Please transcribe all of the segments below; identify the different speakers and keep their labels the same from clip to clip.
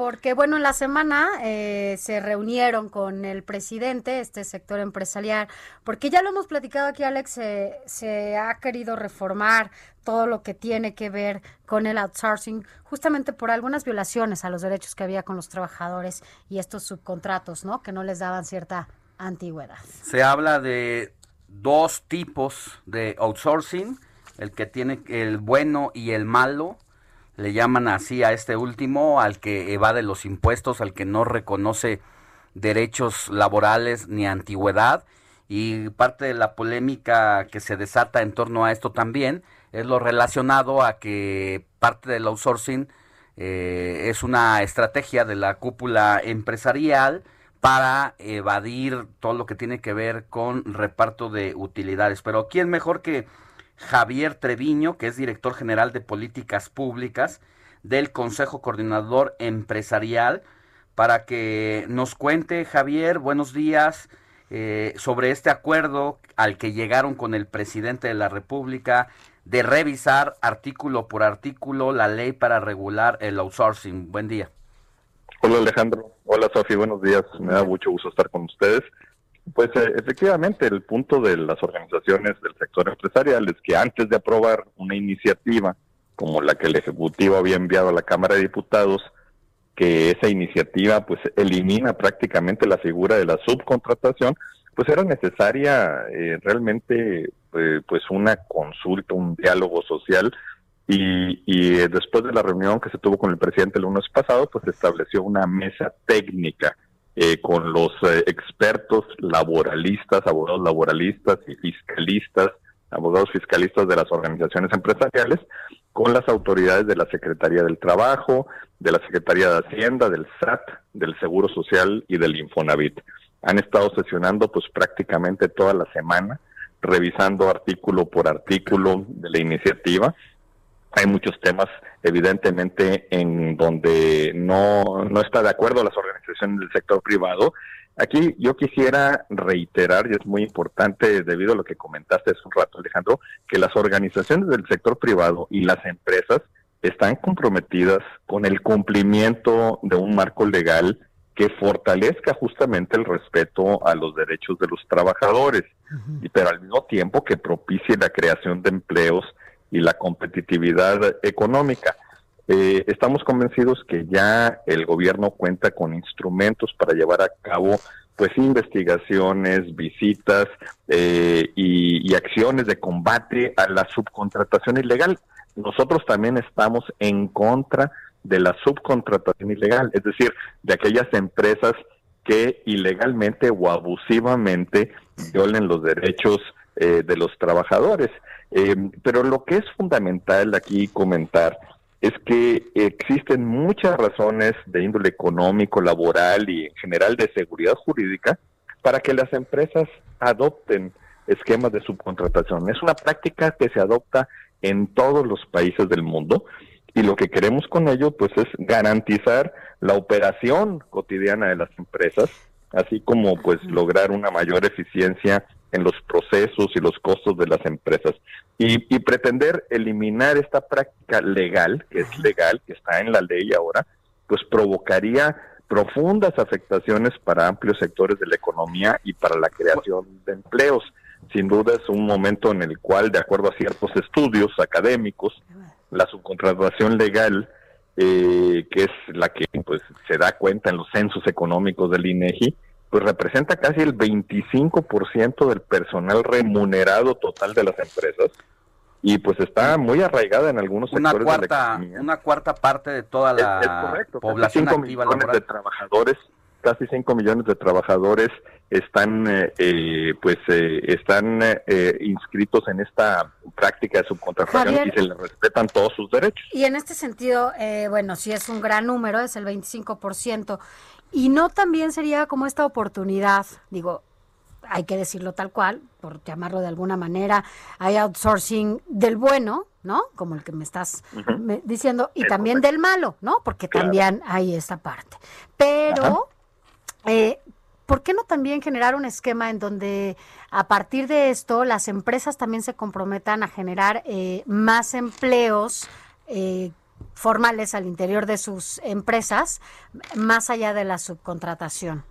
Speaker 1: Porque, bueno, en la semana eh, se reunieron con el presidente, este sector empresarial, porque ya lo hemos platicado aquí, Alex, se ha querido reformar todo lo que tiene que ver con el outsourcing, justamente por algunas violaciones a los derechos que había con los trabajadores y estos subcontratos, ¿no? Que no les daban cierta antigüedad.
Speaker 2: Se habla de dos tipos de outsourcing, el que tiene el bueno y el malo. Le llaman así a este último, al que evade los impuestos, al que no reconoce derechos laborales ni antigüedad. Y parte de la polémica que se desata en torno a esto también es lo relacionado a que parte del outsourcing eh, es una estrategia de la cúpula empresarial para evadir todo lo que tiene que ver con reparto de utilidades. Pero ¿quién mejor que Javier Treviño, que es director general de políticas públicas del Consejo Coordinador Empresarial, para que nos cuente, Javier, buenos días, eh, sobre este acuerdo al que llegaron con el presidente de la República de revisar artículo por artículo la ley para regular el outsourcing. Buen día.
Speaker 3: Hola Alejandro, hola Sofi, buenos días, me da mucho gusto estar con ustedes. Pues eh, efectivamente el punto de las organizaciones del sector empresarial es que antes de aprobar una iniciativa como la que el Ejecutivo había enviado a la Cámara de Diputados, que esa iniciativa pues elimina prácticamente la figura de la subcontratación, pues era necesaria eh, realmente eh, pues una consulta, un diálogo social. Y, eh, después de la reunión que se tuvo con el presidente el lunes pasado, pues se estableció una mesa técnica eh, con los eh, expertos laboralistas, abogados laboralistas y fiscalistas, abogados fiscalistas de las organizaciones empresariales, con las autoridades de la Secretaría del Trabajo, de la Secretaría de Hacienda, del SAT, del Seguro Social y del Infonavit. Han estado sesionando pues prácticamente toda la semana, revisando artículo por artículo de la iniciativa hay muchos temas evidentemente en donde no, no está de acuerdo las organizaciones del sector privado. Aquí yo quisiera reiterar, y es muy importante debido a lo que comentaste hace un rato Alejandro, que las organizaciones del sector privado y las empresas están comprometidas con el cumplimiento de un marco legal que fortalezca justamente el respeto a los derechos de los trabajadores, y pero al mismo tiempo que propicie la creación de empleos y la competitividad económica. Eh, estamos convencidos que ya el gobierno cuenta con instrumentos para llevar a cabo pues investigaciones, visitas eh, y, acciones de combate a la subcontratación ilegal. Nosotros también estamos en contra de la subcontratación ilegal, es decir, de aquellas empresas que ilegalmente o abusivamente violen los derechos eh, de los trabajadores. Eh, pero lo que es fundamental aquí comentar es que existen muchas razones de índole económico, laboral y en general de seguridad jurídica para que las empresas adopten esquemas de subcontratación. Es una práctica que se adopta en todos los países del mundo y lo que queremos con ello pues es garantizar la operación cotidiana de las empresas, así como pues lograr una mayor eficiencia en los procesos y los costos de las empresas. Y, pretender eliminar esta práctica legal, que es legal, que está en la ley ahora, pues provocaría profundas afectaciones para amplios sectores de la economía y para la creación de empleos. Sin duda es un momento en el cual, de acuerdo a ciertos estudios académicos, la subcontratación legal, eh, que es la que pues se da cuenta en los censos económicos del INEGI, pues representa casi el 25% del personal remunerado total de las empresas. Y pues está muy arraigada en algunos
Speaker 2: una
Speaker 3: sectores
Speaker 2: cuarta,
Speaker 3: de la
Speaker 2: Una cuarta parte de toda la población activa
Speaker 3: de trabajadores casi 5 millones de trabajadores están eh, eh, pues eh, están inscritos en esta práctica de subcontratación y se les respetan todos sus derechos.
Speaker 1: Y en este sentido, bueno, si es un gran número, es el 25%, y no también sería como esta oportunidad, digo, hay que decirlo tal cual, por llamarlo de alguna manera, hay outsourcing del bueno, ¿no? Como el que me estás diciendo, y también del malo, ¿no? Porque también hay esa parte. Pero, eh, ¿por qué no también generar un esquema en donde a partir de esto las empresas también se comprometan a generar eh, más empleos? Eh, formales al interior de sus empresas, más allá de la subcontratación.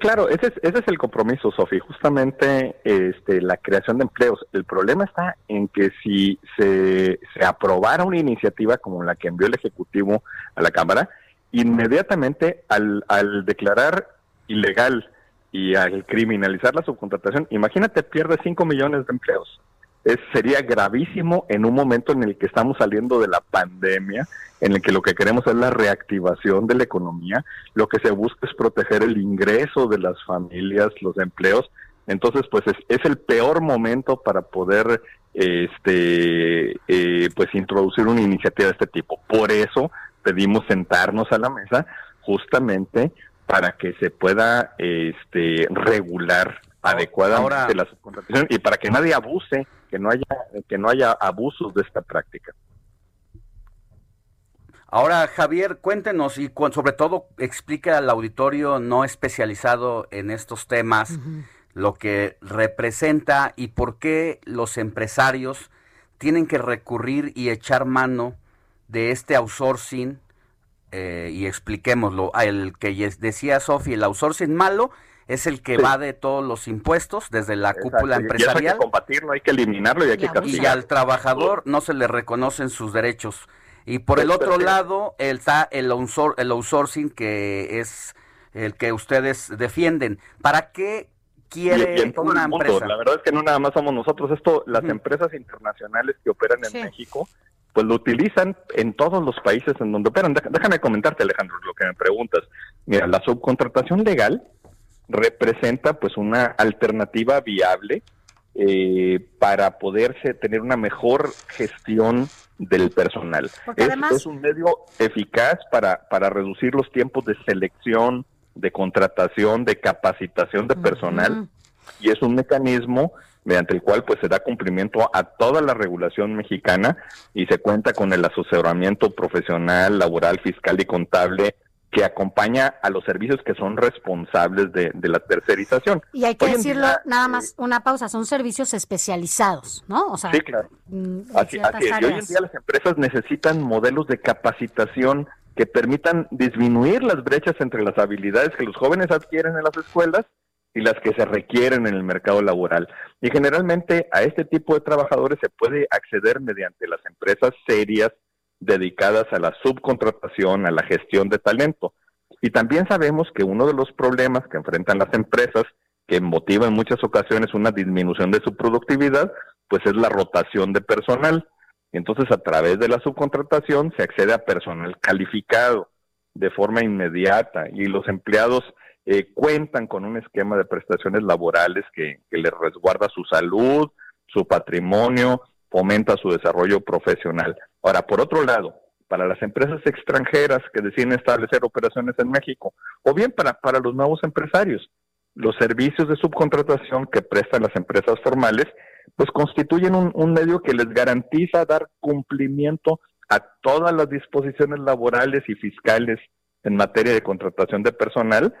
Speaker 3: Claro, ese es, ese es el compromiso, Sofi, justamente este, la creación de empleos. El problema está en que si se, se aprobara una iniciativa como la que envió el Ejecutivo a la Cámara, inmediatamente al, al declarar ilegal y al criminalizar la subcontratación, imagínate, pierde 5 millones de empleos es, sería gravísimo en un momento en el que estamos saliendo de la pandemia, en el que lo que queremos es la reactivación de la economía, lo que se busca es proteger el ingreso de las familias, los empleos. Entonces, pues es, el peor momento para poder este eh, pues introducir una iniciativa de este tipo. Por eso pedimos sentarnos a la mesa justamente para que se pueda este regular adecuadamente la subcontratación y para que nadie abuse que no haya que no haya abusos de esta práctica.
Speaker 2: Ahora, Javier, cuéntenos y sobre todo explica al auditorio no especializado en estos temas lo que representa y por qué los empresarios tienen que recurrir y echar mano de este outsourcing eh, y expliquémoslo. El que decía Sofi, el outsourcing malo es el que va de todos los impuestos desde la cúpula empresarial. Y hay
Speaker 3: que combatirlo, hay que eliminarlo y hay que
Speaker 2: castigar. Y al trabajador no se le reconocen sus derechos. Y por el otro lado está el, el outsourcing que es el que ustedes defienden. ¿Para qué quiere una empresa?
Speaker 3: La verdad es que no nada más somos nosotros. Esto, las empresas internacionales que operan en México, pues lo utilizan en todos los países en donde operan. Déjame comentarte, Alejandro, lo que me preguntas. Mira, la subcontratación legal representa pues una alternativa viable eh, para poderse tener una mejor gestión del personal. Es, un medio eficaz para, para reducir los tiempos de selección, de contratación, de capacitación de personal y es un mecanismo mediante el cual pues se da cumplimiento a toda la regulación mexicana y se cuenta con el asesoramiento profesional, laboral, fiscal y contable que acompaña a los servicios que son responsables de, la tercerización.
Speaker 1: Y hay que decirlo, nada más, una pausa, son servicios especializados, ¿no?
Speaker 3: O sea, sí, claro. Mm, así, es. hoy en día las empresas necesitan modelos de capacitación que permitan disminuir las brechas entre las habilidades que los jóvenes adquieren en las escuelas y las que se requieren en el mercado laboral. Y generalmente a este tipo de trabajadores se puede acceder mediante las empresas serias, dedicadas a la subcontratación, a la gestión de talento. Y también sabemos que uno de los problemas que enfrentan las empresas, que motiva en muchas ocasiones una disminución de su productividad, pues es la rotación de personal. Entonces, a través de la subcontratación se accede a personal calificado de forma inmediata y los empleados eh, cuentan con un esquema de prestaciones laborales que, que les resguarda su salud, su patrimonio, fomenta su desarrollo profesional. Ahora, por otro lado, para las empresas extranjeras que deciden establecer operaciones en México, o bien para, para los nuevos empresarios, los servicios de subcontratación que prestan las empresas formales, pues constituyen un, un medio que les garantiza dar cumplimiento a todas las disposiciones laborales y fiscales en materia de contratación de personal,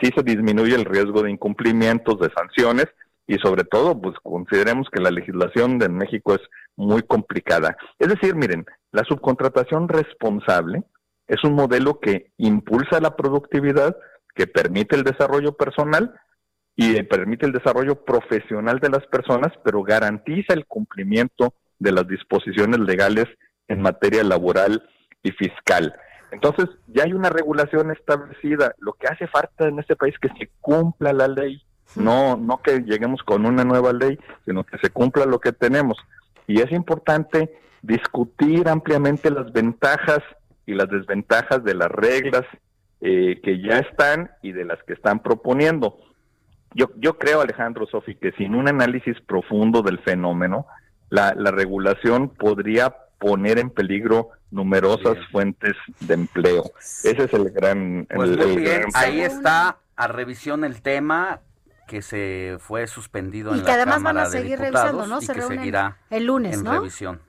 Speaker 3: si se disminuye el riesgo de incumplimientos, de sanciones, y sobre todo, pues consideremos que la legislación de México es muy complicada. Es decir, miren, la subcontratación responsable es un modelo que impulsa la productividad, que permite el desarrollo personal y permite el desarrollo profesional de las personas, pero garantiza el cumplimiento de las disposiciones legales en materia laboral y fiscal. Entonces, ya hay una regulación establecida. Lo que hace falta en este país es que se cumpla la ley. No, no que lleguemos con una nueva ley, sino que se cumpla lo que tenemos. Y es importante discutir ampliamente las ventajas y las desventajas de las reglas eh, que ya están y de las que están proponiendo. Yo, yo creo, Alejandro Sofi, que sin un análisis profundo del fenómeno, la, la regulación podría poner en peligro numerosas fuentes de empleo. Ese es el gran...
Speaker 2: Pues
Speaker 3: el,
Speaker 2: bien, ahí está a revisión el tema que se fue suspendido
Speaker 1: y
Speaker 2: en
Speaker 1: que
Speaker 2: la
Speaker 1: además
Speaker 2: Cámara
Speaker 1: van a seguir
Speaker 2: de Diputados
Speaker 1: revisando, ¿no?
Speaker 2: y
Speaker 1: Se
Speaker 2: que
Speaker 1: reúnen
Speaker 2: seguirá
Speaker 1: el lunes,
Speaker 2: en
Speaker 1: ¿no?
Speaker 2: revisión.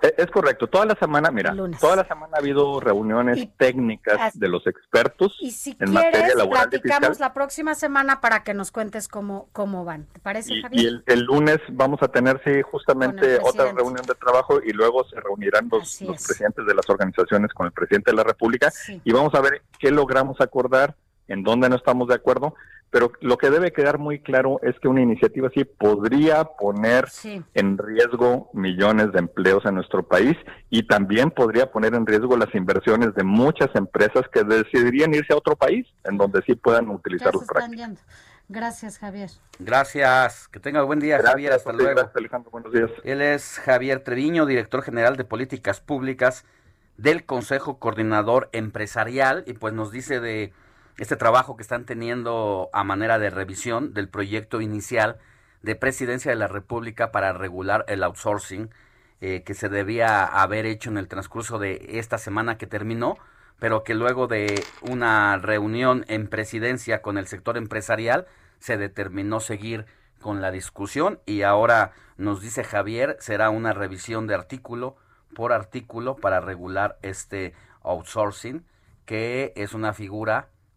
Speaker 3: E, Es correcto, toda la semana, mira, toda la semana ha habido reuniones
Speaker 1: Y-
Speaker 3: técnicas
Speaker 1: as-
Speaker 3: de los expertos
Speaker 1: Y si
Speaker 3: en materia
Speaker 1: quieres,
Speaker 3: laboral y
Speaker 1: platicamos
Speaker 3: fiscal.
Speaker 1: la próxima semana para que nos cuentes cómo, cómo van. ¿Te parece,
Speaker 3: Y,
Speaker 1: Javier?
Speaker 3: y el, el lunes vamos a tener, sí, justamente otra reunión de trabajo y luego se reunirán los, presidentes de las organizaciones con el presidente de la República
Speaker 1: Sí.
Speaker 3: y vamos a ver qué logramos acordar, en dónde no estamos de acuerdo, pero lo que debe quedar muy claro es que una iniciativa así podría poner
Speaker 1: Sí.
Speaker 3: en riesgo millones de empleos en nuestro país y también podría poner en riesgo las inversiones de muchas empresas que decidirían irse a otro país en donde sí puedan utilizar los prácticos.
Speaker 1: Gracias, Javier.
Speaker 2: Gracias, que tenga buen día Javier, hasta luego.
Speaker 3: Gracias, Alejandro. Buenos días.
Speaker 2: Él es Javier Treviño, director general de políticas públicas del Consejo Coordinador Empresarial y pues nos dice de este trabajo que están teniendo a manera de revisión del proyecto inicial de Presidencia de la República para regular el outsourcing eh, que se debía haber hecho en el transcurso de esta semana que terminó, pero que luego de una reunión en presidencia con el sector empresarial se determinó seguir con la discusión. Y ahora nos dice Javier será una revisión de artículo por artículo para regular este outsourcing que es una figura